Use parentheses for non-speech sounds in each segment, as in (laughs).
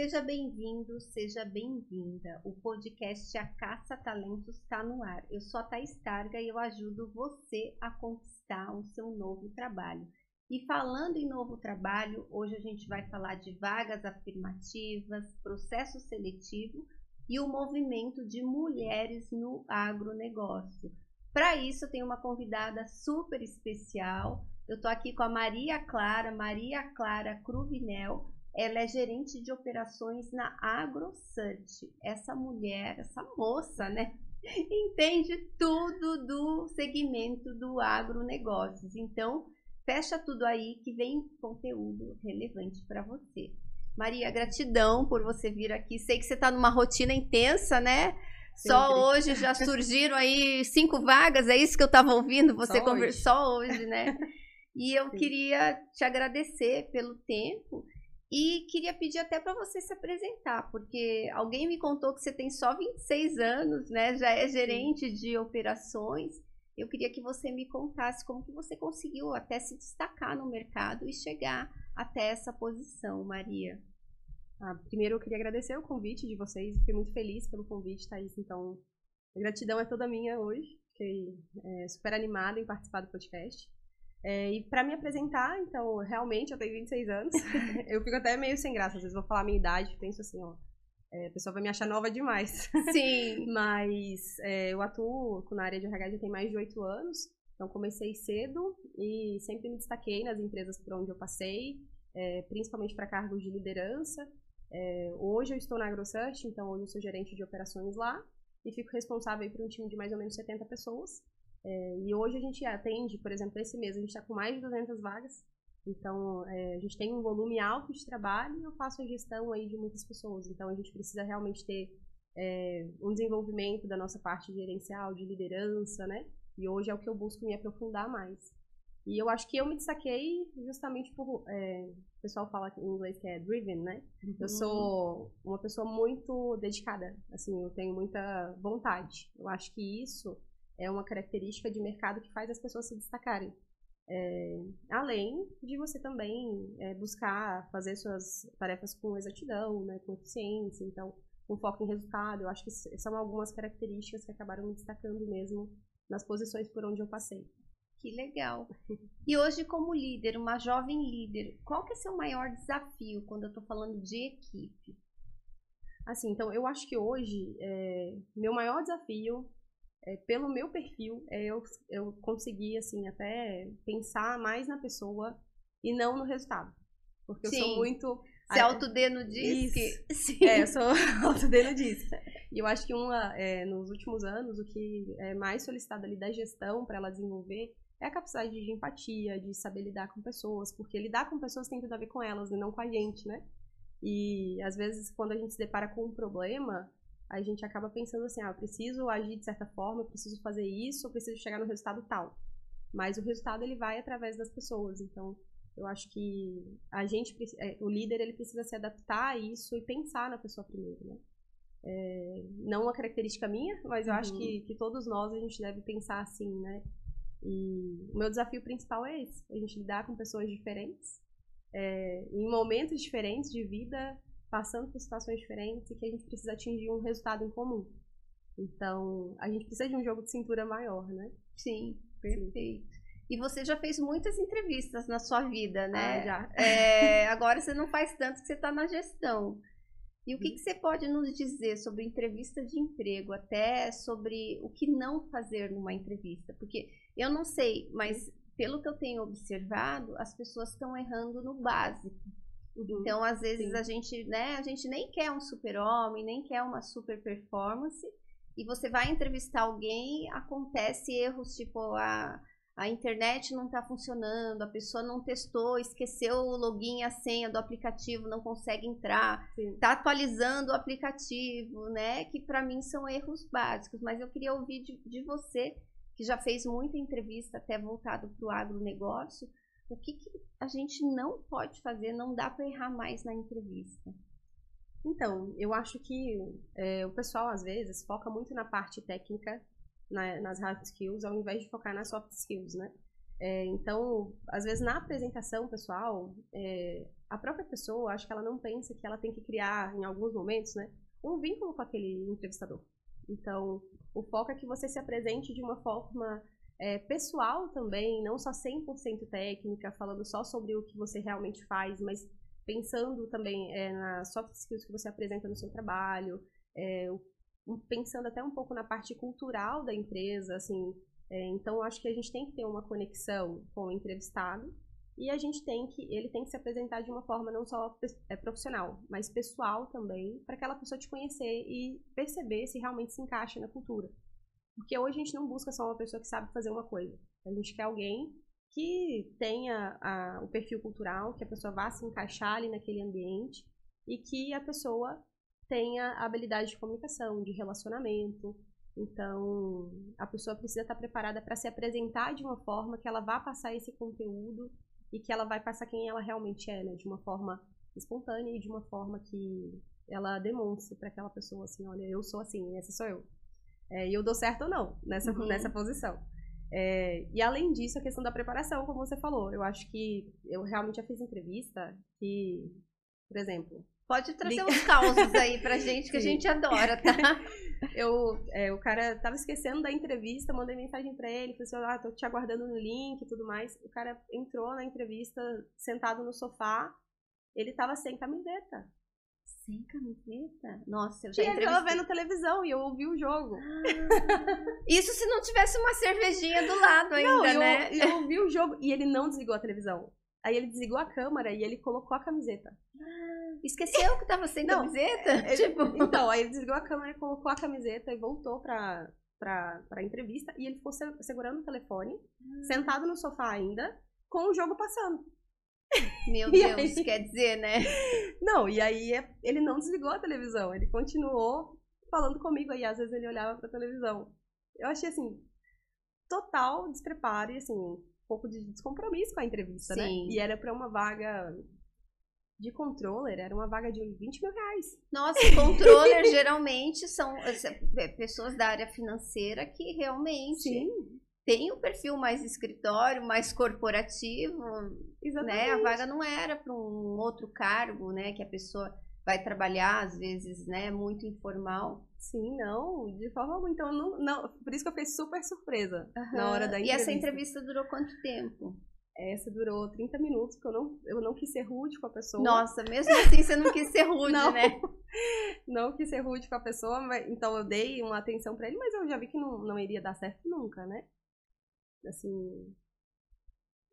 Seja bem-vindo, seja bem-vinda. O podcast A Caça Talentos está no ar. Eu sou a Thais Targa e eu ajudo você a conquistar o seu novo trabalho. E falando em novo trabalho, hoje a gente vai falar de vagas afirmativas, processo seletivo e o movimento de mulheres no agronegócio. Para isso, eu tenho uma convidada super especial. Eu estou aqui com a Maria Clara, Maria Clara Cruvinel ela é gerente de operações na AgroSearch. Essa mulher, essa moça, né? (laughs) Entende tudo do segmento do agronegócios. Então, fecha tudo aí que vem conteúdo relevante para você. Maria, gratidão por você vir aqui. Sei que você está numa rotina intensa, né? Sempre. Só hoje já surgiram aí cinco vagas, é isso que eu estava ouvindo você conversar só hoje, né? E eu Sim. queria te agradecer pelo tempo e queria pedir até para você se apresentar, porque alguém me contou que você tem só 26 anos, né? Já é gerente Sim. de operações. Eu queria que você me contasse como que você conseguiu até se destacar no mercado e chegar até essa posição, Maria. Ah, primeiro eu queria agradecer o convite de vocês, fiquei muito feliz pelo convite, Thaís. Então, a gratidão é toda minha hoje. Fiquei é, super animada em participar do podcast. É, e para me apresentar, então, realmente, eu tenho 26 anos. (laughs) eu fico até meio sem graça. Às vezes vou falar a minha idade, penso assim, ó. É, a pessoa vai me achar nova demais. (laughs) Sim. Mas é, eu atuo na área de RH já tem mais de 8 anos. Então, comecei cedo e sempre me destaquei nas empresas por onde eu passei, é, principalmente para cargos de liderança. É, hoje eu estou na AgroSearch, então hoje eu sou gerente de operações lá e fico responsável por um time de mais ou menos 70 pessoas. É, e hoje a gente atende, por exemplo, esse mês a gente está com mais de 200 vagas. Então, é, a gente tem um volume alto de trabalho e eu faço a gestão aí de muitas pessoas. Então, a gente precisa realmente ter é, um desenvolvimento da nossa parte gerencial, de liderança, né? E hoje é o que eu busco me aprofundar mais. E eu acho que eu me destaquei justamente por. É, o pessoal fala em inglês que é driven, né? Uhum. Eu sou uma pessoa muito dedicada. Assim, eu tenho muita vontade. Eu acho que isso é uma característica de mercado que faz as pessoas se destacarem. É, além de você também é, buscar fazer suas tarefas com exatidão, né, com eficiência, então, com foco em resultado. Eu acho que são algumas características que acabaram me destacando mesmo nas posições por onde eu passei. Que legal. E hoje, como líder, uma jovem líder, qual que é seu maior desafio quando eu estou falando de equipe? Assim, então, eu acho que hoje, é, meu maior desafio é, pelo meu perfil, é, eu, eu consegui, assim, até pensar mais na pessoa e não no resultado. Porque Sim. eu sou muito... Se autodeno diz que... (laughs) Sim. É, eu sou (laughs) autodeno diz. E eu acho que uma, é, nos últimos anos, o que é mais solicitado ali da gestão para ela desenvolver é a capacidade de empatia, de saber lidar com pessoas, porque lidar com pessoas tem tudo a ver com elas e não com a gente, né? E às vezes, quando a gente se depara com um problema, a gente acaba pensando assim, ah, eu preciso agir de certa forma, eu preciso fazer isso, eu preciso chegar no resultado tal. Mas o resultado ele vai através das pessoas, então eu acho que a gente, é, o líder ele precisa se adaptar a isso e pensar na pessoa primeiro, né? É, não uma característica minha, mas eu uhum. acho que, que todos nós a gente deve pensar assim, né? E o meu desafio principal é esse, a gente lidar com pessoas diferentes, é, em momentos diferentes de vida, passando por situações diferentes e que a gente precisa atingir um resultado em comum. Então, a gente precisa de um jogo de cintura maior, né? Sim, perfeito. Sim. E você já fez muitas entrevistas na sua vida, né? Ah, já. É, agora você não faz tanto que você está na gestão. E o que, que, você pode nos dizer sobre entrevista de emprego, até sobre o que não fazer numa entrevista? Porque eu não sei, mas pelo que eu tenho observado, as pessoas estão errando no básico. Uhum. Então, às vezes, Sim. a gente, né, a gente nem quer um super-homem, nem quer uma super performance. E você vai entrevistar alguém, acontece erros, tipo, a, a internet não está funcionando, a pessoa não testou, esqueceu o login e a senha do aplicativo, não consegue entrar, está atualizando o aplicativo, né? Que para mim são erros básicos. Mas eu queria ouvir de, de você, que já fez muita entrevista até voltado para o agronegócio, o que, que a gente não pode fazer, não dá para errar mais na entrevista? Então, eu acho que é, o pessoal às vezes foca muito na parte técnica, na, nas hard skills, ao invés de focar nas soft skills, né? É, então, às vezes na apresentação pessoal, é, a própria pessoa, acho que ela não pensa que ela tem que criar, em alguns momentos, né, um vínculo com aquele entrevistador. Então, o foco é que você se apresente de uma forma é, pessoal também, não só 100% técnica, falando só sobre o que você realmente faz, mas pensando também é, nas soft skills que você apresenta no seu trabalho, é, pensando até um pouco na parte cultural da empresa, assim. É, então, acho que a gente tem que ter uma conexão com o entrevistado e a gente tem que, ele tem que se apresentar de uma forma não só é, profissional, mas pessoal também, para aquela pessoa te conhecer e perceber se realmente se encaixa na cultura. Porque hoje a gente não busca só uma pessoa que sabe fazer uma coisa. A gente quer alguém que tenha a, o perfil cultural, que a pessoa vá se encaixar ali naquele ambiente e que a pessoa tenha habilidade de comunicação, de relacionamento. Então, a pessoa precisa estar preparada para se apresentar de uma forma que ela vá passar esse conteúdo e que ela vai passar quem ela realmente é, né? De uma forma espontânea e de uma forma que ela demonstre para aquela pessoa assim, olha, eu sou assim, essa sou eu. É, e eu dou certo ou não nessa, uhum. nessa posição. É, e além disso, a questão da preparação, como você falou, eu acho que eu realmente já fiz entrevista que, por exemplo. Pode trazer uns causos aí pra (laughs) gente que a gente adora, tá? (laughs) eu, é, o cara tava esquecendo da entrevista, mandei mensagem para ele, falei assim, ah, tô te aguardando no link e tudo mais. O cara entrou na entrevista sentado no sofá, ele tava sem camiseta. Sem camiseta? Nossa, eu já e ele tava vendo televisão e eu ouvi o jogo. Ah, isso se não tivesse uma cervejinha do lado ainda, não, eu, né? Eu ouvi o jogo e ele não desligou a televisão. Aí ele desligou a câmera e ele colocou a camiseta. Ah, esqueceu que tava sem não, camiseta? É, tipo... Então, aí ele desligou a câmera e colocou a camiseta e voltou pra, pra, pra entrevista. E ele ficou segurando o telefone, ah. sentado no sofá ainda, com o jogo passando. Meu Deus, aí... quer dizer, né? (laughs) Não, e aí é, ele não desligou a televisão, ele continuou falando comigo aí, às vezes ele olhava pra televisão. Eu achei assim, total despreparo e assim, pouco de descompromisso com a entrevista, né? Sim. né? E era para uma vaga de controller, era uma vaga de 20 mil reais. Nossa, controller (laughs) geralmente são é, pessoas da área financeira que realmente Sim. Tem um perfil mais escritório, mais corporativo. Exatamente. Né? A vaga não era para um outro cargo, né? Que a pessoa vai trabalhar, às vezes, né? Muito informal. Sim, não, de forma alguma. Então, não, não, por isso que eu fiquei super surpresa uhum. na hora da entrevista. E essa entrevista durou quanto tempo? Essa durou 30 minutos, porque eu não, eu não quis ser rude com a pessoa. Nossa, mesmo assim você não quis ser (laughs) rude, não, né? Não quis ser rude com a pessoa, mas, então eu dei uma atenção para ele, mas eu já vi que não, não iria dar certo nunca, né? Assim,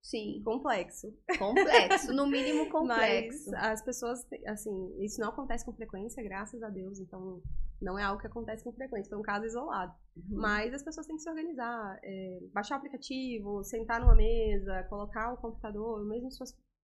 Sim. Complexo. Complexo, no mínimo (laughs) complexo. Mas as pessoas, assim, isso não acontece com frequência, graças a Deus, então não é algo que acontece com frequência, foi um caso isolado. Uhum. Mas as pessoas têm que se organizar, é, baixar o aplicativo, sentar numa mesa, colocar o computador, mesmo se,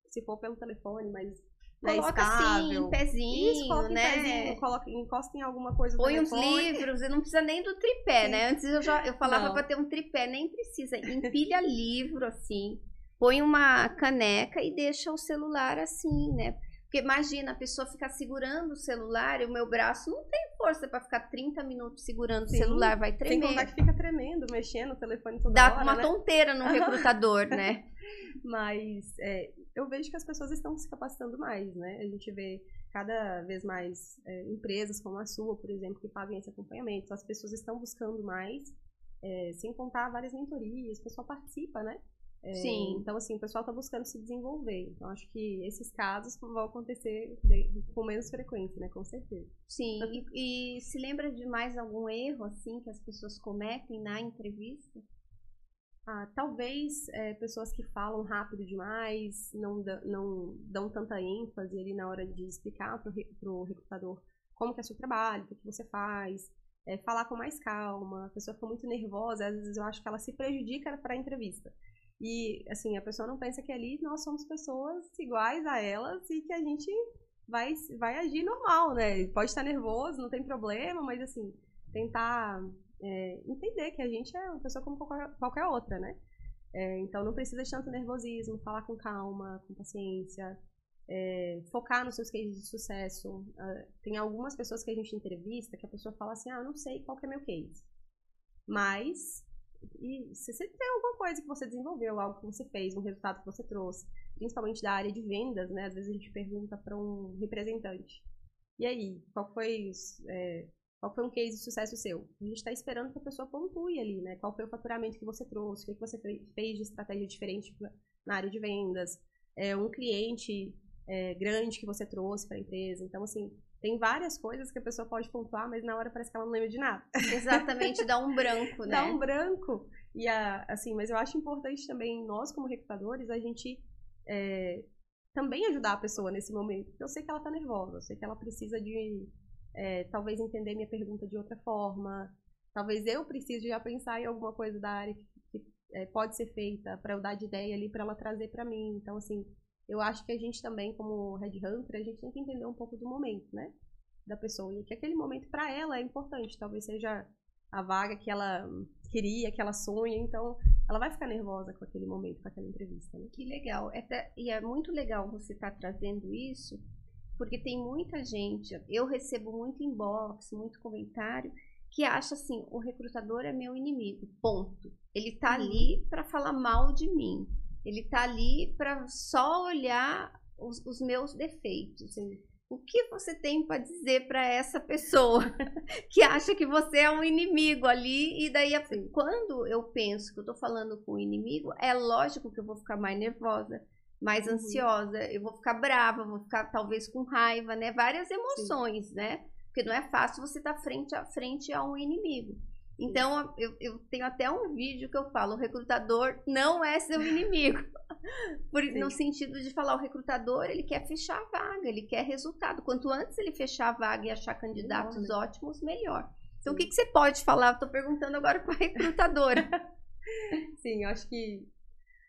se for pelo telefone, mas né, Coloca assim, em pezinho, Isso, coloca né? Em pezinho, coloca, encosta em alguma coisa Põe uns livros, e não precisa nem do tripé, Sim. né? Antes eu já eu falava para ter um tripé, nem precisa. Empilha (laughs) livro assim põe uma caneca e deixa o celular assim, né? Porque imagina, a pessoa ficar segurando o celular e o meu braço não tem força para ficar 30 minutos segurando Sim, o celular, vai tremer. Sem contar que fica tremendo, mexendo o telefone toda Dá hora, uma né? tonteira no recrutador, né? (laughs) Mas é, eu vejo que as pessoas estão se capacitando mais, né? A gente vê cada vez mais é, empresas como a sua, por exemplo, que fazem esse acompanhamento. As pessoas estão buscando mais, é, sem contar várias mentorias, o pessoal participa, né? É, Sim. Então, assim, o pessoal está buscando se desenvolver. Então, acho que esses casos vão acontecer de, com menos frequência, né? Com certeza. Sim. E, e, se lembra de mais algum erro, assim, que as pessoas cometem na entrevista? Ah, talvez é, pessoas que falam rápido demais, não, não dão tanta ênfase ali na hora de explicar para o recrutador como que é seu trabalho, o que, que você faz. É, falar com mais calma, a pessoa fica muito nervosa, às vezes eu acho que ela se prejudica para a entrevista. E, assim, a pessoa não pensa que ali nós somos pessoas iguais a elas e que a gente vai, vai agir normal, né? Pode estar nervoso, não tem problema, mas, assim, tentar é, entender que a gente é uma pessoa como qualquer, outra, né? É, então, não precisa de tanto nervosismo, falar com calma, com paciência, é, focar nos seus cases de sucesso. Uh, tem algumas pessoas que a gente entrevista que a pessoa fala assim, ah, não sei qual que é meu case. Mas e se você tem alguma coisa que você desenvolveu, algo que você fez, um resultado que você trouxe, principalmente da área de vendas, né? Às vezes a gente pergunta para um representante. E aí, qual foi, é, qual foi um case de sucesso seu? A gente está esperando que a pessoa pontue ali, né? Qual foi o faturamento que você trouxe, o que você fez de estratégia diferente na área de vendas, é, um cliente é, grande que você trouxe para a empresa. Então, assim, tem várias coisas que a pessoa pode pontuar, mas na hora parece que ela não lembra de nada. Exatamente, dá um branco, (laughs) né? Dá um branco. E a, assim, mas eu acho importante também nós como recrutadores a gente é, também ajudar a pessoa nesse momento. Porque eu sei que ela está nervosa, eu sei que ela precisa de é, talvez entender minha pergunta de outra forma. Talvez eu precise já pensar em alguma coisa da área que, que é, pode ser feita para eu dar de ideia ali para ela trazer para mim. Então, assim, eu acho que a gente também, como Headhunter, a gente tem que entender um pouco do momento, né? Da pessoa. E que aquele momento para ela é importante. Talvez seja a vaga que ela queria, que ela sonha. Então, ela vai ficar nervosa com aquele momento, com aquela entrevista. Né? Que legal. É, e é muito legal você estar tá trazendo isso, porque tem muita gente. Eu recebo muito inbox, muito comentário que acha assim: o recrutador é meu inimigo. Ponto. Ele tá uhum. ali para falar mal de mim. Ele tá ali para só olhar os, os meus defeitos. O que você tem para dizer para essa pessoa (laughs) que acha que você é um inimigo ali? E daí, quando eu penso que eu tô falando com o inimigo, é lógico que eu vou ficar mais nervosa, mais uhum. ansiosa, eu vou ficar brava, vou ficar talvez com raiva, né? Várias emoções, Sim. né? Porque não é fácil você estar tá frente a frente a um inimigo. Então, eu, eu, tenho até um vídeo que eu falo: o recrutador não é seu (laughs) inimigo. Por, no sentido de falar, o recrutador ele quer fechar a vaga, ele quer resultado. Quanto antes ele fechar a vaga e achar candidatos melhor, né? ótimos, melhor. Então, Sim. o que, que você pode falar? Estou perguntando agora para (laughs) a recrutadora. (laughs) Sim, eu acho que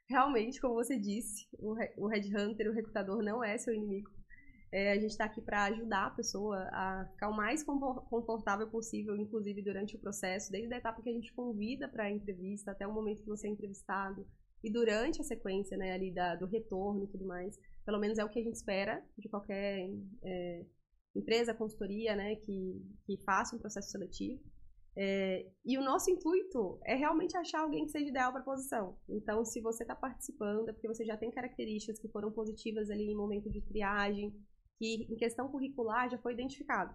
realmente, como você disse, o, o headhunter, o recrutador não é seu inimigo. É, a gente está aqui para ajudar a pessoa a ficar o mais confortável possível, inclusive durante o processo, desde a etapa que a gente convida para a entrevista até o momento que você é entrevistado e durante a sequência né, ali da, do retorno e tudo mais. Pelo menos é o que a gente espera de qualquer é, empresa, consultoria, né, que, que faça um processo seletivo. É, e o nosso intuito é realmente achar alguém que seja ideal para a posição. Então, se você está participando, é porque você já tem características que foram positivas ali em momento de triagem, que em questão curricular já foi identificado.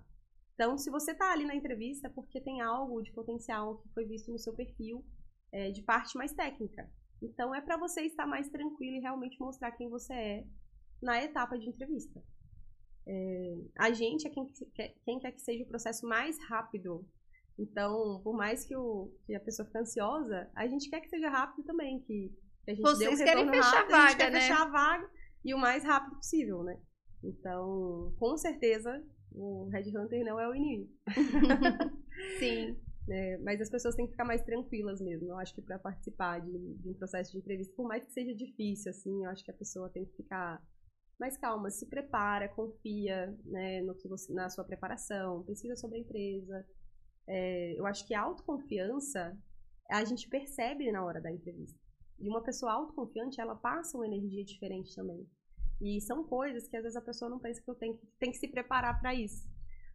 Então, se você está ali na entrevista, é porque tem algo de potencial que foi visto no seu perfil é, de parte mais técnica. Então, é para você estar mais tranquilo e realmente mostrar quem você é na etapa de entrevista. É, a gente é quem quem quer que seja o processo mais rápido. Então, por mais que, o, que a pessoa fique ansiosa, a gente quer que seja rápido também, que, que a gente Vocês dê um querem fechar rápido, a vaga, a gente quer né? fechar a vaga e o mais rápido possível, né? Então, com certeza, o Red Hunter não é o inimigo. (laughs) Sim. (laughs) É, mas as pessoas têm que ficar mais tranquilas mesmo. Eu acho que para participar de, de, um processo de entrevista, por mais que seja difícil, assim, eu acho que a pessoa tem que ficar mais calma, se prepara, confia né, no que você, na sua preparação, pesquisa sobre a empresa. É, eu acho que a autoconfiança a gente percebe na hora da entrevista. E uma pessoa autoconfiante, ela passa uma energia diferente também. E são coisas que às vezes a pessoa não pensa que eu tenho que, tem que se preparar para isso.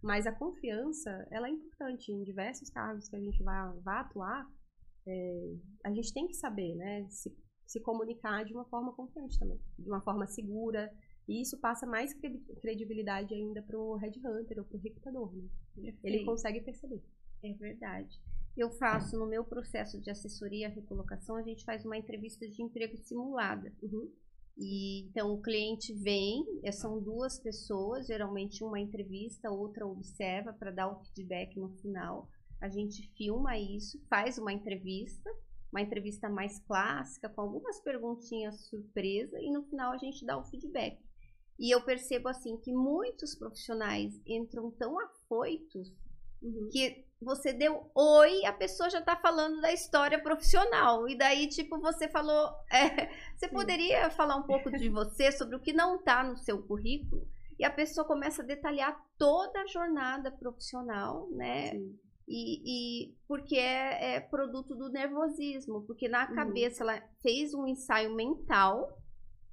Mas a confiança, ela é importante em diversos cargos que a gente vai, vai atuar. É, a gente tem que saber, né, se, se comunicar de uma forma confiante também, de uma forma segura. E isso passa mais credibilidade ainda para o headhunter ou para o recrutador. Né? Ele consegue perceber. É verdade. Eu faço no meu processo de assessoria recolocação, a gente faz uma entrevista de emprego simulada. Uhum. E, então o cliente vem, é, são duas pessoas, geralmente uma entrevista, outra observa para dar o feedback no final. A gente filma isso, faz uma entrevista, uma entrevista mais clássica, com algumas perguntinhas surpresa, e no final a gente dá o feedback. E eu percebo assim que muitos profissionais entram tão afoitos uhum. que você deu oi, a pessoa já tá falando da história profissional. E daí, tipo, você falou. (laughs) É, você poderia falar um pouco de você, sobre o que não tá no seu currículo? E a pessoa começa a detalhar toda a jornada profissional, né? Sim. E, e, porque é, é, produto do nervosismo, porque na uhum. cabeça ela fez um ensaio mental,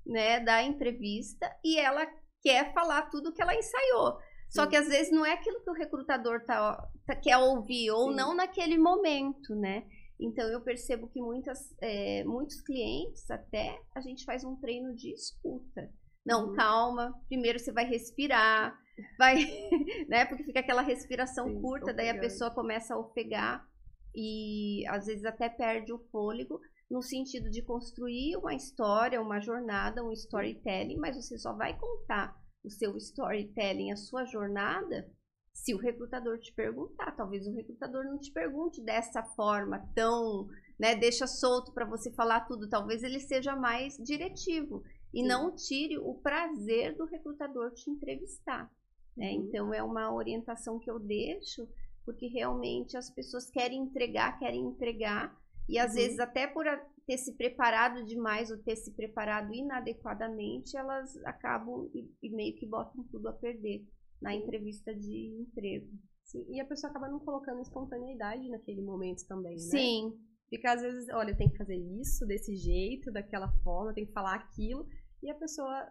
né, da entrevista e ela quer falar tudo que ela ensaiou. Só que às vezes não é aquilo que o recrutador tá, tá quer ouvir, ou Sim. não naquele momento, né? Então eu percebo que muitas, é, muitos clientes até a gente faz um treino de escuta. Não, uhum. calma. Primeiro você vai respirar, vai, (laughs) né? Porque fica aquela respiração Sim, curta, daí a pessoa começa a ofegar e às vezes até perde o fôlego no sentido de construir uma história, uma jornada, um storytelling, mas você só vai contar o seu storytelling, a sua jornada, se o recrutador te perguntar. Talvez o recrutador não te pergunte dessa forma tão, né, deixa solto para você falar tudo. Talvez ele seja mais diretivo e Sim. não tire o prazer do recrutador te entrevistar. Né? Uhum. Então é uma orientação que eu deixo porque realmente as pessoas querem entregar, querem entregar e às uhum. vezes até por ter se preparado demais ou ter se preparado inadequadamente, elas acabam e, e meio que botam tudo a perder na entrevista de emprego. Sim, e a pessoa acaba não colocando espontaneidade naquele momento também, né? Sim. Fica às vezes, olha, tem que fazer isso desse jeito, daquela forma, tem que falar aquilo, e a pessoa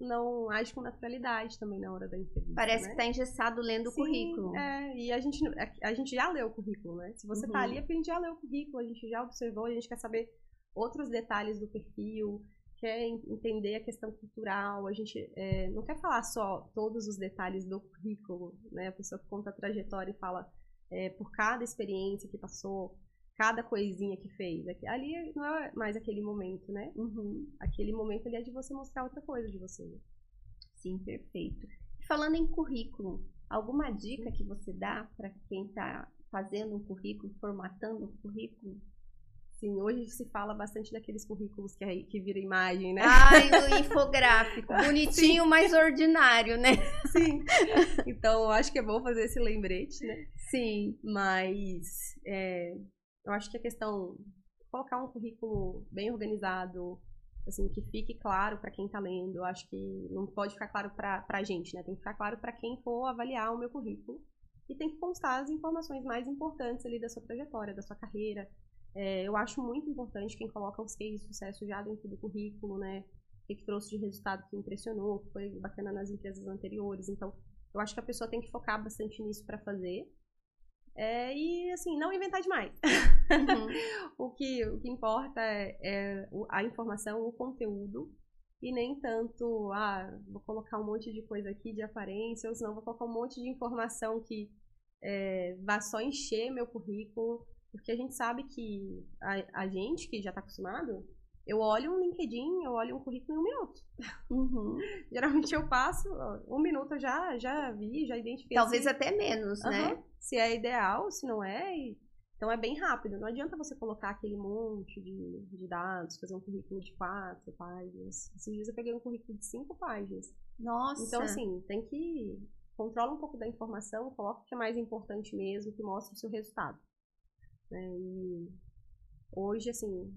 não age com naturalidade também na hora da entrevista. Parece né? que está engessado lendo Sim, o currículo. É, e a gente, a, gente já leu o currículo, né? Se você está ali é porque a gente já leu o currículo, a gente já observou, a gente quer saber outros detalhes do perfil, quer entender a questão cultural, a gente é, não quer falar só todos os detalhes do currículo, né? A pessoa que conta a trajetória e fala é, por cada experiência que passou, cada coisinha que fez. Ali não é mais aquele momento, né? Uhum. Aquele momento ali é de você mostrar outra coisa de você. Sim, perfeito. Falando em currículo, alguma dica que você dá para quem está fazendo um currículo, formatando um currículo? Sim, hoje se fala bastante daqueles currículos que, é, que vira imagem, né? Ai, do (laughs) infográfico. Bonitinho, Sim. mas ordinário, né? Sim. Então, acho que é bom fazer esse lembrete, né? Sim. Mas é, eu acho que a questão colocar um currículo bem organizado, assim, que fique claro para quem está lendo. Eu acho que não pode ficar claro para a gente, né? Tem que ficar claro para quem for avaliar o meu currículo. E tem que constar as informações mais importantes ali da sua trajetória, da sua carreira. É, eu acho muito importante quem coloca os cases de sucesso já dentro do currículo, né? O que trouxe de resultado que impressionou, que foi bacana nas empresas anteriores. Então, eu acho que a pessoa tem que focar bastante nisso para fazer. É, e assim, não inventar demais. Uhum. (laughs) o, que, o que importa é, é, a informação, o conteúdo, e nem tanto, ah, vou colocar um monte de coisa aqui de aparência, ou senão vou colocar um monte de informação que é, vá só encher meu currículo, porque a gente sabe que a, a gente que já está acostumado, eu olho um LinkedIn, eu olho um currículo em um minuto. (laughs) Uhum. Geralmente eu passo, um minuto eu já, já vi, já identifiquei. Talvez assim. até menos, uhum. né? Se é ideal, se não é. Então é bem rápido. Não adianta você colocar aquele monte de, de dados, fazer um currículo de quatro páginas. Esses dias eu peguei um currículo de cinco páginas. Nossa! Então, assim, tem que. Controla um pouco da informação, coloca o que é mais importante mesmo, que mostra o seu resultado. Né? E hoje, assim,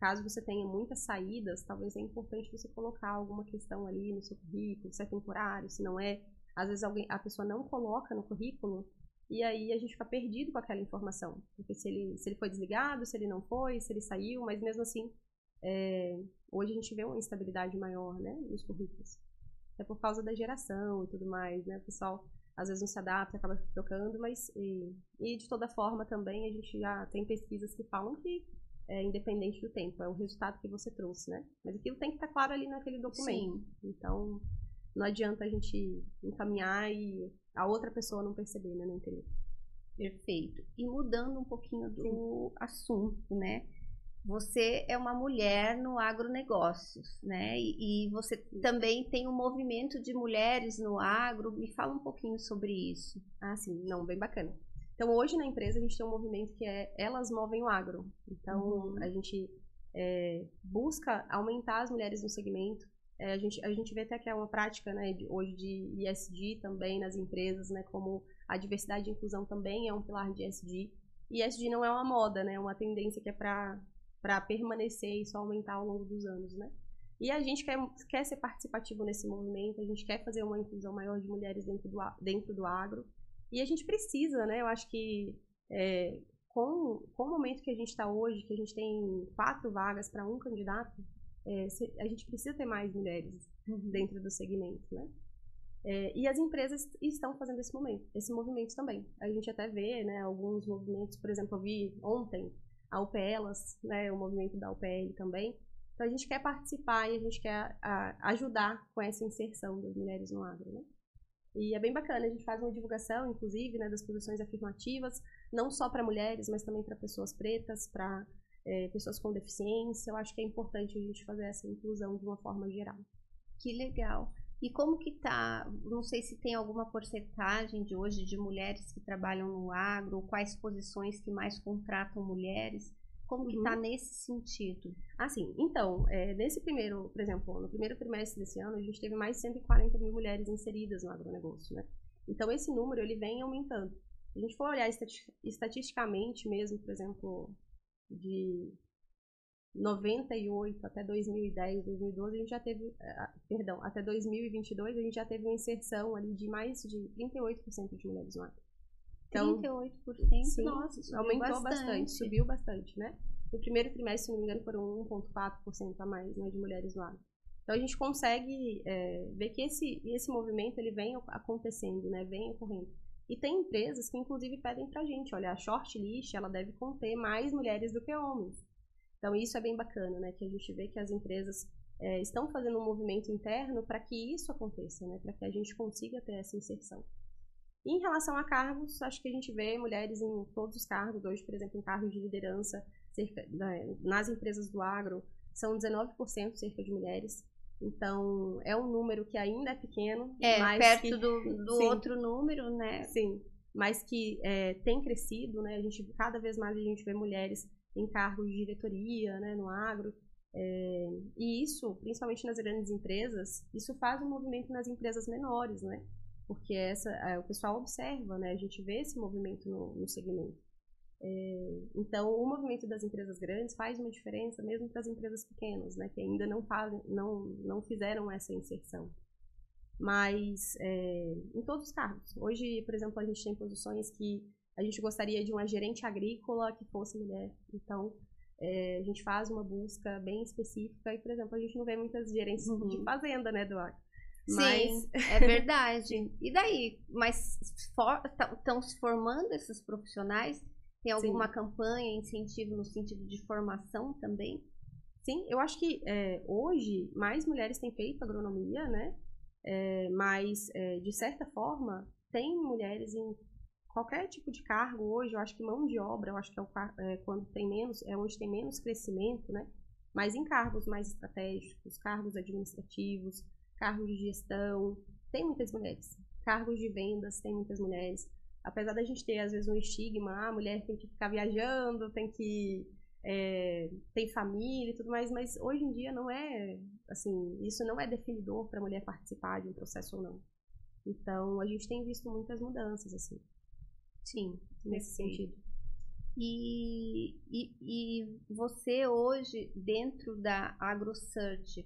Caso você tenha muitas saídas, talvez é importante você colocar alguma questão ali no seu currículo, se é temporário, se não é. Às vezes alguém, a pessoa não coloca no currículo e aí a gente fica perdido com aquela informação. Porque se ele, se ele foi desligado, se ele não foi, se ele saiu, mas mesmo assim, é, hoje a gente vê uma instabilidade maior né, nos currículos. É por causa da geração e tudo mais, né? O pessoal às vezes não se adapta, acaba trocando, mas e, e de toda forma também a gente já tem pesquisas que falam que é, independente do tempo, é o resultado que você trouxe, né? Mas aquilo tem que estar claro ali naquele documento. Sim. Então, não adianta a gente encaminhar e a outra pessoa não perceber, né? Não entender. Perfeito. E mudando um pouquinho do Sim. assunto, né? Você é uma mulher no agronegócios, né? E, e você também tem um movimento de mulheres no agro. Me fala um pouquinho sobre isso. Ah, sim. Não, bem bacana. Então, hoje na empresa a gente tem um movimento que é Elas Movem o Agro. Então, uhum. a gente é, busca aumentar as mulheres no segmento. É, a, gente, a gente vê até que é uma prática né, de, hoje de ISD também nas empresas, né, como a diversidade e inclusão também é um pilar de ISD. E ISD não é uma moda, né, é uma tendência que é para permanecer e só aumentar ao longo dos anos. Né? E a gente quer, quer ser participativo nesse movimento, a gente quer fazer uma inclusão maior de mulheres dentro do, dentro do agro. E a gente precisa, né? Eu acho que é, com, com o momento que a gente está hoje, que a gente tem quatro vagas para um candidato, é, a gente precisa ter mais mulheres uhum. dentro do segmento, né? É, e as empresas estão fazendo esse momento, esse movimento também. A gente até vê, né, alguns movimentos, por exemplo, eu vi ontem a UPLas, né, o movimento da UPL também. Então a gente quer participar e a gente quer a, ajudar com essa inserção das mulheres no agro, né? E é bem bacana, a gente faz uma divulgação, inclusive, né, das posições afirmativas, não só para mulheres, mas também para pessoas pretas, para é, pessoas com deficiência. Eu acho que é importante a gente fazer essa inclusão de uma forma geral. Que legal. E como que tá, não sei se tem alguma porcentagem de hoje de mulheres que trabalham no agro, quais posições que mais contratam mulheres, como que está uhum. nesse sentido? Assim, então, é, nesse primeiro, por exemplo, no primeiro trimestre desse ano, a gente teve mais de 140 mil mulheres inseridas no agronegócio, né? Então, esse número, ele vem aumentando. Se a gente for olhar estatisticamente mesmo, por exemplo, de 98 até 2010, 2012, a gente já teve, eh, perdão, até 2022, a gente já teve uma inserção ali de mais de 38% de mulheres no agro. Então, 38%? Sim, Nossa, aumentou bastante. bastante. subiu bastante, né? No primeiro trimestre, se não me engano, foram 1,4% a mais né, de mulheres no agro. Então, a gente consegue é, ver que esse, esse movimento ele vem acontecendo, né, vem ocorrendo. E tem empresas que, inclusive, pedem pra gente, olha, a shortlist, ela deve conter mais mulheres do que homens. Então, isso é bem bacana, né? Que a gente vê que as empresas é, estão fazendo um movimento interno para que isso aconteça, né? Para que a gente consiga ter essa inserção. E em relação a cargos, acho que a gente vê mulheres em todos os cargos. Hoje, por exemplo, em cargos de liderança, cerca, nas empresas do agro, são 19% cerca de mulheres. Então, é um número que ainda é pequeno. É, perto que, do, do outro número, né? Sim, mas que é, tem crescido, né? A gente, cada vez mais a gente vê mulheres em cargos de diretoria, né, no agro. É, e isso, principalmente nas grandes empresas, isso faz um movimento nas empresas menores, né? Porque essa, é, o pessoal observa, né? A gente vê esse movimento no, no segmento. É, então, o movimento das empresas grandes faz uma diferença mesmo para as empresas pequenas, né? Que ainda não, fazem, não, não fizeram essa inserção. Mas, é, em todos os cargos. Hoje, por exemplo, a gente tem posições que a gente gostaria de uma gerente agrícola que fosse mulher. Então, é, a gente faz uma busca bem específica e, por exemplo, a gente não vê muitas gerentes uhum. de fazenda, né, do Mas... Sim, é verdade. E daí? Mas estão se formando esses profissionais? Tem alguma Sim. campanha, incentivo no sentido de formação também? Sim, eu acho que é, hoje mais mulheres têm feito agronomia, né? É, mas, é, de certa forma, tem mulheres em qualquer tipo de cargo hoje, eu acho que mão de obra, eu acho que é, o, é quando tem menos, é onde tem menos crescimento, né? Mas em cargos mais estratégicos, cargos administrativos, cargos de gestão, tem muitas mulheres. Cargos de vendas, tem muitas mulheres. Apesar da gente ter, às vezes, um estigma, ah, a mulher tem que ficar viajando, tem que. É, tem família e tudo mais, mas hoje em dia não é, assim, isso não é definidor para a mulher participar de um processo ou não. Então, a gente tem visto muitas mudanças, assim. Sim, nesse sentido. E, e, e você hoje, dentro da AgroSearch,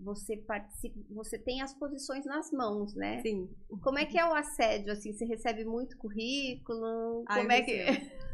você participa, você tem as posições nas mãos, né? Sim. Como é que é o assédio? Assim, você recebe muito currículo? Ai, como é que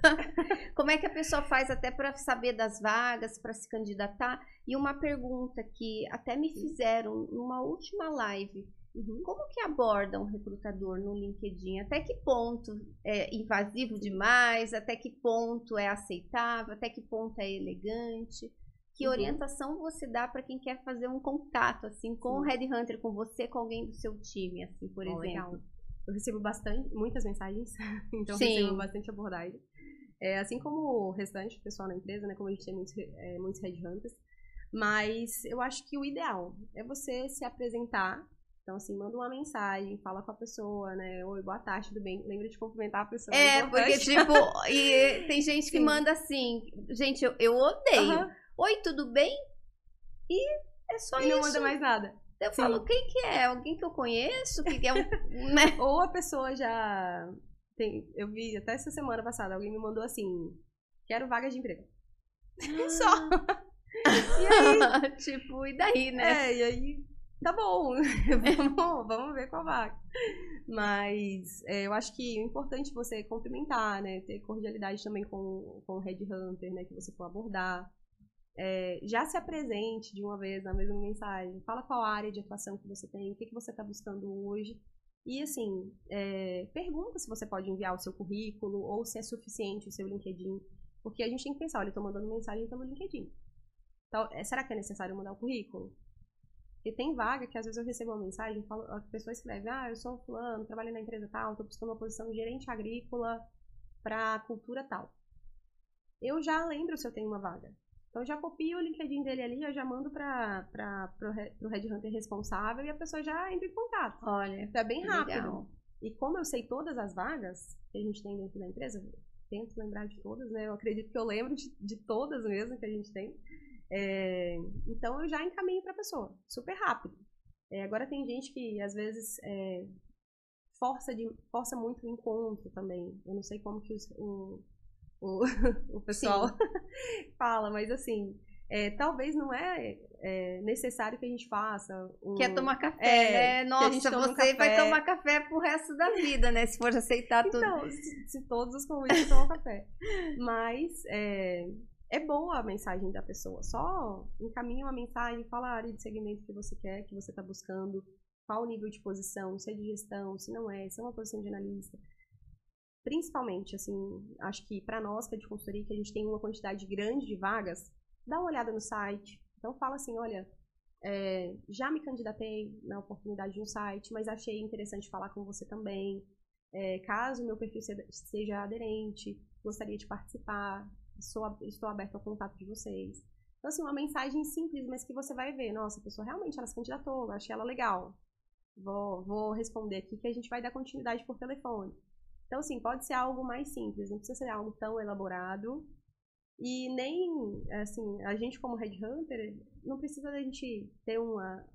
(laughs) como é que a pessoa faz até para saber das vagas, para se candidatar? E uma pergunta que até me fizeram numa última live. Uhum. Como que aborda um recrutador no LinkedIn? Até que ponto é invasivo demais? Até que ponto é aceitável? Até que ponto é elegante? Que uhum. orientação você dá para quem quer fazer um contato assim com o um Headhunter, com você, com alguém do seu time, assim, por exemplo? Legal. Eu recebo bastante, muitas mensagens, (laughs) então Sim. recebo bastante abordagem. É, assim como o restante do pessoal na empresa, né? Como a gente tem muitos, é, muitos headhunters. Mas eu acho que o ideal é você se apresentar então, assim, manda uma mensagem, fala com a pessoa, né? Oi, boa tarde, tudo bem? Lembra de cumprimentar a pessoa. É, é porque, tipo, (laughs) e tem gente que Sim. manda assim, gente, eu, eu odeio. Uhum. Oi, tudo bem? E é só e isso. E não manda mais nada. Eu Sim. falo, quem que é? Alguém que eu conheço? Que é um, (laughs) né? Ou a pessoa já. Tem, eu vi até essa semana passada, alguém me mandou assim: quero vaga de emprego. (laughs) Ah. Só. e aí? tipo, e daí, né? É, e aí tá bom, (laughs) vamos, vamos ver a vaga. Mas é, eu acho que o importante é você cumprimentar, né? Ter cordialidade também com, com o Headhunter, né? Que você for abordar. É, já se apresente de uma vez na mesma mensagem. Fala qual área de atuação que você tem, o que, que você está buscando hoje. E assim, é, pergunta se você pode enviar o seu currículo ou se é suficiente o seu LinkedIn. Porque a gente tem que pensar, olha, eu tô mandando mensagem pelo LinkedIn. Então, é, será que é necessário mudar o currículo? Porque tem vaga que às vezes eu recebo uma mensagem, falo, a pessoa escreve, ah, eu sou fulano, trabalho na empresa tal, estou buscando uma posição de gerente agrícola para cultura tal. Eu já lembro se eu tenho uma vaga. Então eu já copio o LinkedIn dele ali, eu já mando para o Headhunter responsável e a pessoa já entra em contato. Olha, então é bem rápido. Legal. E como eu sei todas as vagas que a gente tem dentro da empresa, tento lembrar de todas, né? Eu acredito que eu lembro de, de todas mesmo que a gente tem. É, então eu já encaminho para a pessoa, super rápido. É, agora tem gente que às vezes é, força, de, força muito o encontro também. Eu não sei como que os, o, o, (laughs) o pessoal (laughs) fala, mas assim, é, talvez não é, é, necessário que a gente faça. Um, Quer tomar café, é, né? Nossa, você um vai tomar café pro resto da vida, né? Se for aceitar tudo. Então, se, se todos os convites tomam café. Mas é, boa a mensagem da pessoa. Só encaminha uma mensagem, fala a área de segmento que você quer, que você está buscando, qual o nível de posição, se é de gestão, se não é, se é uma posição de analista. Principalmente, assim, acho que para nós que é de consultoria, que a gente tem uma quantidade grande de vagas, dá uma olhada no site. Então fala assim, olha, é, já me candidatei na oportunidade de um site, mas achei interessante falar com você também. É, caso meu perfil seja aderente, gostaria de participar sou, estou aberto ao contato de vocês. Então, assim, uma mensagem simples, mas que você vai ver, nossa, a pessoa realmente ela se candidatou, achei ela legal. Vou, vou responder aqui que a gente vai dar continuidade por telefone. Então, assim, pode ser algo mais simples, não precisa ser algo tão elaborado. E nem, assim, a gente como Headhunter, não precisa a gente ter uma,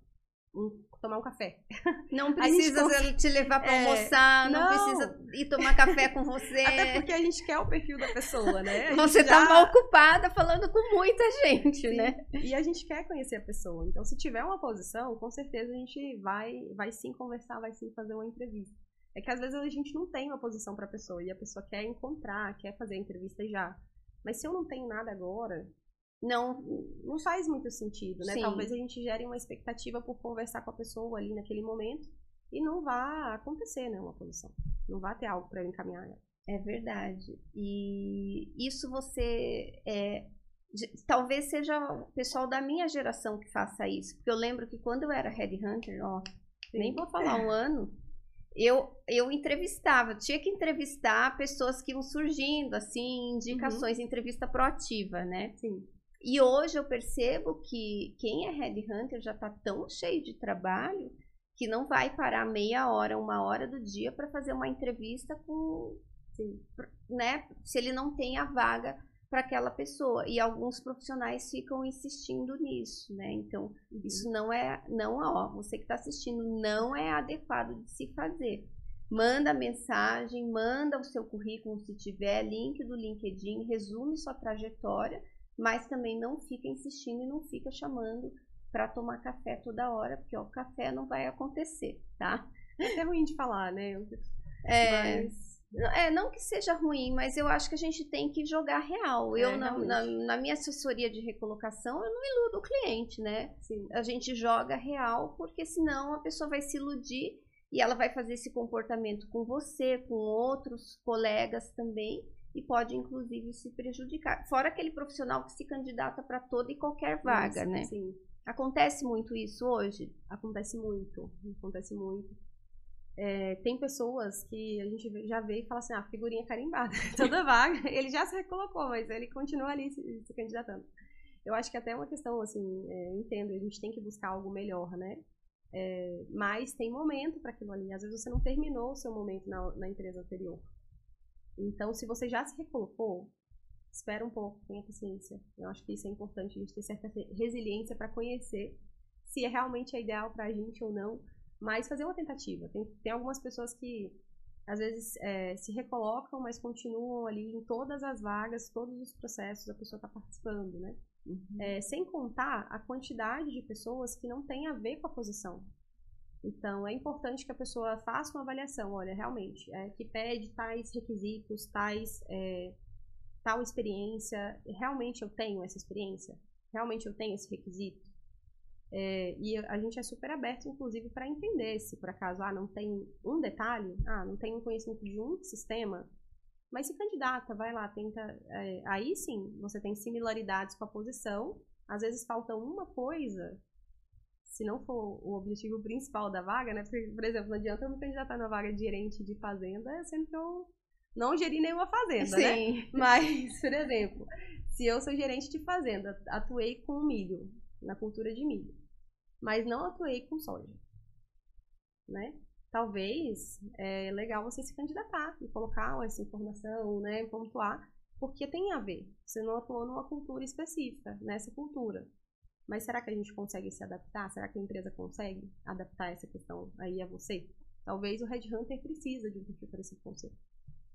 um, tomar um café. Não (laughs) precisa te levar para é, almoçar, não, não, precisa ir tomar café com você. Até porque a gente quer o perfil da pessoa, né? Você tá já... mal ocupada falando com muita gente, sim, né? E a gente quer conhecer a pessoa. Então, se tiver uma posição, com certeza a gente vai, vai sim conversar, vai sim fazer uma entrevista. É que às vezes a gente não tem uma posição para a pessoa e a pessoa quer encontrar, quer fazer a entrevista já. Mas se eu não tenho nada agora, não, não faz muito sentido, né? Sim. Talvez a gente gere uma expectativa por conversar com a pessoa ali naquele momento e não vá acontecer, né, uma posição. Não vai ter algo para encaminhar ela. É verdade. E isso você é, talvez seja o pessoal da minha geração que faça isso, porque eu lembro que quando eu era headhunter, ó, Sim. nem vou falar um (laughs) ano, eu, eu entrevistava, tinha que entrevistar pessoas que iam surgindo, assim, indicações, uhum. entrevista proativa, né? Sim. E hoje eu percebo que quem é headhunter já está tão cheio de trabalho que não vai parar meia hora, uma hora do dia para fazer uma entrevista com, né, se ele não tem a vaga para aquela pessoa. E alguns profissionais ficam insistindo nisso, né? Então, uhum. isso não é, não, ó, você que está assistindo, não é adequado de se fazer. Manda mensagem, manda o seu currículo se tiver, link do LinkedIn, resume sua trajetória mas também não fica insistindo e não fica chamando para tomar café toda hora, porque o café não vai acontecer, tá? É até ruim de falar, né? É, mas... é, não que seja ruim, mas eu acho que a gente tem que jogar real. Eu, é, na, na, na, minha assessoria de recolocação, eu não iludo o cliente, né? Sim. A gente joga real, porque senão a pessoa vai se iludir e ela vai fazer esse comportamento com você, com outros colegas também e pode inclusive se prejudicar. Fora aquele profissional que se candidata para toda e qualquer vaga, né? Sim. Acontece muito isso hoje? Acontece muito, acontece muito. É, tem pessoas que a gente já vê e fala assim, ah, figurinha carimbada, (laughs) toda vaga, (laughs) ele já se recolocou, mas ele continua ali se, se candidatando. Eu acho que até é uma questão, assim, é, entendo, a gente tem que buscar algo melhor, né? É, mas tem momento para aquilo ali. Às vezes você não terminou o seu momento na, na empresa anterior. Então, se você já se recolocou, espera um pouco, tenha paciência. Eu acho que isso é importante, a gente ter certa resiliência para conhecer se é realmente é ideal para a gente ou não, mas fazer uma tentativa. Tem, tem algumas pessoas que às vezes é, se recolocam, mas continuam ali em todas as vagas, todos os processos, a pessoa está participando, né? Uhum. É, sem contar a quantidade de pessoas que não tem a ver com a posição. Então, é importante que a pessoa faça uma avaliação, olha, realmente, é, que pede tais requisitos, tais, é, tal experiência, realmente eu tenho essa experiência? Realmente eu tenho esse requisito? É, e a gente é super aberto, inclusive, para entender se por acaso ah, não tem um detalhe, ah, não tem um conhecimento de um sistema, Mas se candidata, vai lá, tenta. É, aí sim, você tem similaridades com a posição. Às vezes falta uma coisa, se não for o objetivo principal da vaga, né? Porque, por exemplo, não adianta eu me candidatar na vaga de gerente de fazenda, sendo que eu não geri nenhuma fazenda, né? Sim. né? (laughs) Mas, por exemplo, se eu sou gerente de fazenda, atuei com milho, na cultura de milho, mas não atuei com soja, né? talvez é legal você se candidatar e colocar essa informação, né, pontuar, porque tem a ver. Você não atuou numa cultura específica, nessa cultura. Mas será que a gente consegue se adaptar? Será que a empresa consegue adaptar essa questão aí a você? Talvez o headhunter precisa de um perfil parecido com você.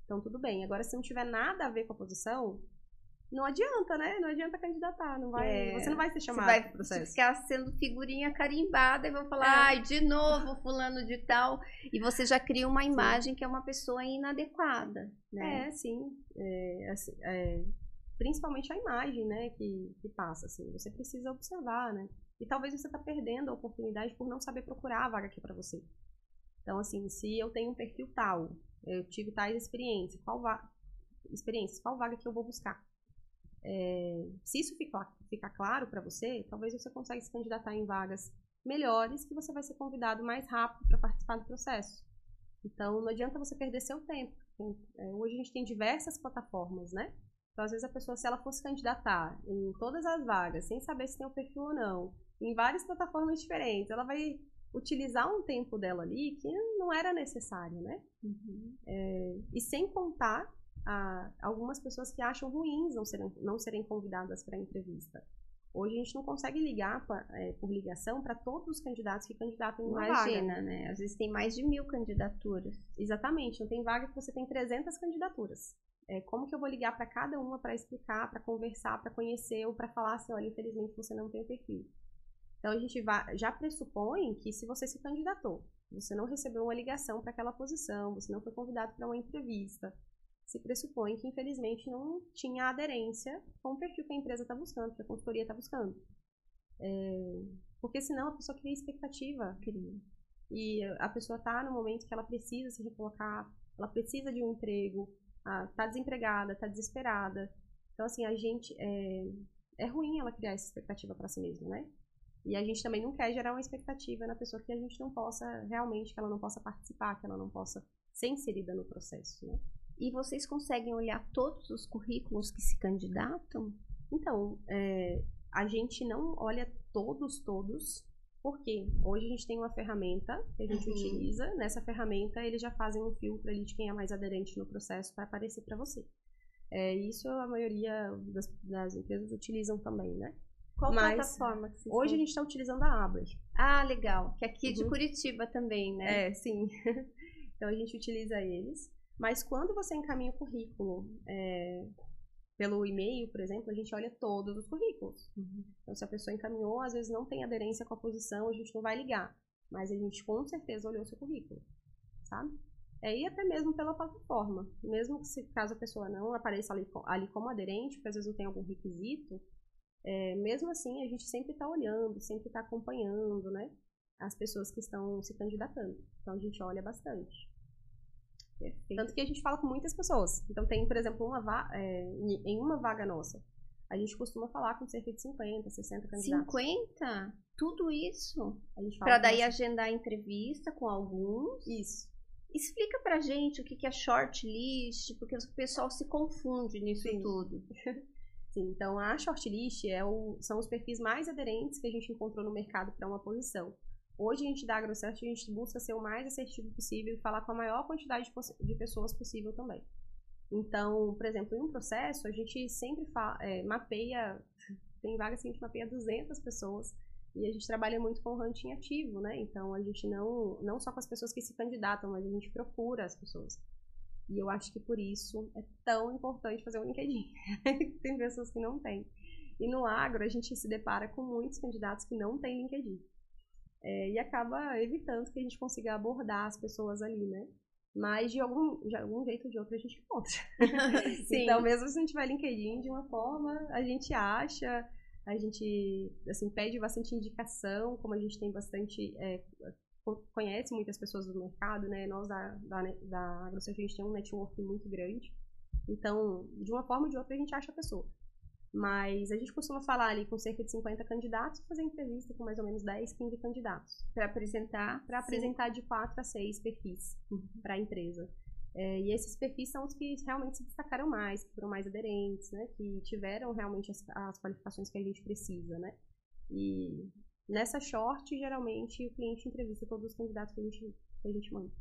Então, tudo bem. Agora, se não tiver nada a ver com a posição, não adianta, né? Não adianta candidatar, não vai, é, você não vai ser chamado vai processo. ficar sendo figurinha carimbada e vão falar, é. ai, de novo fulano de tal, e você já cria uma imagem sim. que é uma pessoa inadequada, né? É, sim. É, assim, é, principalmente a imagem, né, que, que passa, assim, você precisa observar, né? E talvez você está perdendo a oportunidade por não saber procurar a vaga aqui para você. Então, assim, se eu tenho um perfil tal, eu tive tais experiências, qual, va experiências, qual vaga que eu vou buscar? É, se isso ficar, ficar claro para você, talvez você consiga se candidatar em vagas melhores que você vai ser convidado mais rápido para participar do processo. Então, não adianta você perder seu tempo. É, hoje a gente tem diversas plataformas, né? Então, às vezes a pessoa, se ela fosse candidatar em todas as vagas, sem saber se tem o perfil ou não, em várias plataformas diferentes, ela vai utilizar um tempo dela ali que não era necessário, né? Uhum. É, e sem contar a, algumas pessoas que acham ruins não serem, não serem convidadas para a entrevista. Hoje a gente não consegue ligar pra, é, por ligação para todos os candidatos que candidatam em uma Imagina, vaga. né? Às vezes tem mais de mil candidaturas. Exatamente. Não tem vaga que você tem 300 candidaturas. É, como que eu vou ligar para cada uma para explicar, para conversar, para conhecer ou para falar assim, olha, infelizmente você não tem o perfil. Então a gente vai, já pressupõe que se você se candidatou, você não recebeu uma ligação para aquela posição, você não foi convidado para uma entrevista, se pressupõe que, infelizmente, não tinha aderência com o perfil que a empresa está buscando, que a consultoria está buscando. É, porque senão a pessoa cria expectativa. Cria. E a pessoa está no momento que ela precisa se recolocar, ela precisa de um emprego, está desempregada, está desesperada. Então, assim, a gente. É, é ruim ela criar essa expectativa para si mesma, né? E a gente também não quer gerar uma expectativa na pessoa que a gente não possa, realmente, que ela não possa participar, que ela não possa ser inserida no processo, né? E vocês conseguem olhar todos os currículos que se candidatam? Então, é, a gente não olha todos, todos, porque hoje a gente tem uma ferramenta que a gente uhum. utiliza. Nessa ferramenta, eles já fazem um filtro ali de quem é mais aderente no processo para aparecer para você. É, isso a maioria das, das, empresas utilizam também, né? Qual Mas, plataforma que vocês Hoje a gente está utilizando a Abra. Ah, legal. Que aqui é de uhum. Curitiba também, né? É, sim. (laughs) então a gente utiliza eles. Mas quando você encaminha o currículo é, pelo e-mail, por exemplo, a gente olha todos os currículos. Uhum. Então, se a pessoa encaminhou, às vezes não tem aderência com a posição, a gente não vai ligar. Mas a gente com certeza olhou o seu currículo, sabe? É, e até mesmo pela plataforma. Mesmo que se, caso a pessoa não apareça ali, ali como aderente, porque às vezes não tem algum requisito, é, mesmo assim a gente sempre está olhando, sempre está acompanhando, né? As pessoas que estão se candidatando. Então a gente olha bastante. Perfeito. Tanto que a gente fala com muitas pessoas. Então, tem, por exemplo, uma é, em uma vaga nossa, a gente costuma falar com cerca de 50, 60 candidatos. 50? Tudo isso? Para daí agendar entrevista com alguns? Isso. Explica pra gente o que é shortlist, porque o pessoal se confunde nisso Sim. tudo. (laughs) Sim, então a shortlist é o, são os perfis mais aderentes que a gente encontrou no mercado para uma posição. Hoje a gente da AgroCert, a gente busca ser o mais assertivo possível e falar com a maior quantidade de, pessoas possível também. Então, por exemplo, em um processo, a gente sempre fala, é, mapeia, (laughs) tem vagas que a gente mapeia 200 pessoas e a gente trabalha muito com o hunting ativo, né? Então, a gente não, não só com as pessoas que se candidatam, mas a gente procura as pessoas. E eu acho que por isso é tão importante fazer o LinkedIn. (laughs) tem pessoas que não têm. E no agro, a gente se depara com muitos candidatos que não têm LinkedIn. É, e acaba evitando que a gente consiga abordar as pessoas ali, né? Mas de algum, de algum jeito ou de outro a gente encontra. (laughs) então, mesmo se não tiver LinkedIn, de uma forma, a gente acha, a gente assim, pede bastante indicação, como a gente tem bastante. É, conhece muitas pessoas do mercado, né? Nós da, da, da a gente tem um network muito grande. Então, de uma forma ou de outra, a gente acha a pessoa. Mas a gente costuma falar ali com cerca de 50 candidatos, fazer entrevista com mais ou menos 10, 15 candidatos. Para apresentar? Para apresentar de 4 a 6 perfis uhum. para a empresa. É, e esses perfis são os que realmente se destacaram mais, que foram mais aderentes, né? Que tiveram realmente as, as qualificações que a gente precisa, né? E nessa short, geralmente, o cliente entrevista todos os candidatos que a gente, que a gente manda.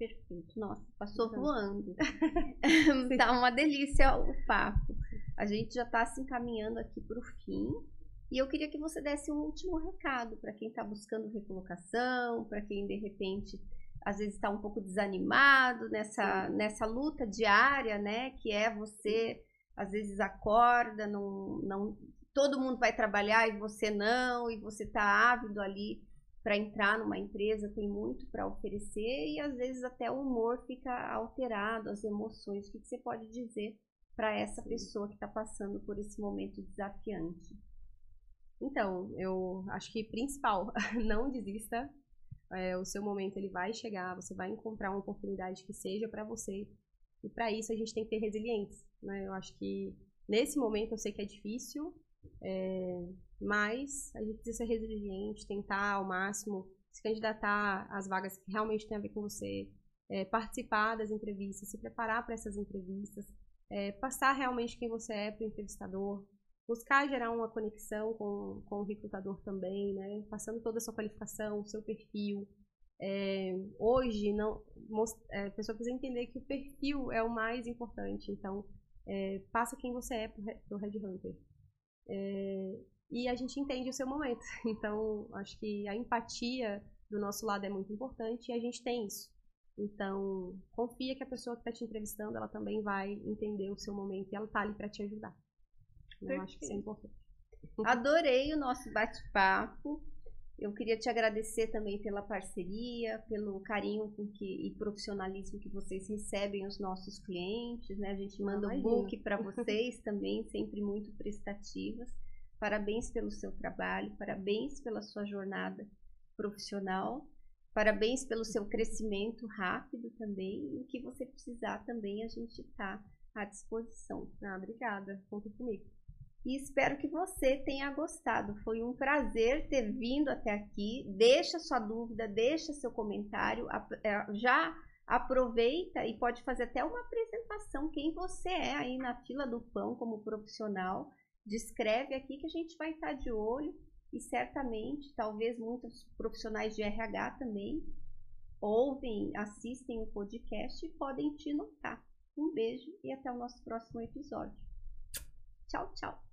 Perfeito. Nossa, passou então. voando. (laughs) tá uma delícia o papo. A gente já está se encaminhando aqui para o fim. E eu queria que você desse um último recado para quem está buscando recolocação, para quem de repente às vezes está um pouco desanimado nessa, nessa luta diária, né? Que é você às vezes acorda, não, não todo mundo vai trabalhar e você não, e você está ávido ali para entrar numa empresa, tem muito para oferecer e às vezes até o humor fica alterado, as emoções. O que você pode dizer para essa pessoa que está passando por esse momento desafiante? Então, eu acho que principal, (laughs) não desista. É, o seu momento ele vai chegar, você vai encontrar uma oportunidade que seja para você. E para isso a gente tem que ter resiliência. Né? Eu acho que nesse momento eu sei que é difícil, é, mas a gente precisa ser resiliente, tentar ao máximo se candidatar às vagas que realmente têm a ver com você, é, participar das entrevistas, se preparar para essas entrevistas, é, passar realmente quem você é para o entrevistador, buscar gerar uma conexão com, com o recrutador também, né? passando toda a sua qualificação, o seu perfil. É, hoje, não, é, a pessoa precisa entender que o perfil é o mais importante, então é, passa quem você é para o Headhunter. É, e a gente entende o seu momento. (laughs) Então, acho que a empatia do nosso lado é muito importante e a gente tem isso. Então, confia que a pessoa que está te entrevistando, ela também vai entender o seu momento e ela está ali para te ajudar. Eu acho que isso é importante. Adorei o nosso bate-papo. Eu queria te agradecer também pela parceria, pelo carinho com que, e profissionalismo que vocês recebem os nossos clientes. Né? A gente manda o um book para vocês (laughs) também, sempre muito prestativas. Parabéns pelo seu trabalho, parabéns pela sua jornada profissional, parabéns pelo seu crescimento rápido também. E o que você precisar também, a gente está à disposição. Ah, obrigada, conta comigo. E espero que você tenha gostado. Foi um prazer ter vindo até aqui. Deixa sua dúvida, deixa seu comentário. É, já aproveita e pode fazer até uma apresentação quem você é aí na fila do pão como profissional descreve aqui que a gente vai estar de olho e certamente, talvez muitos profissionais de RH também ouvem, assistem o podcast e podem te notar. Um beijo e até o nosso próximo episódio. Tchau, tchau.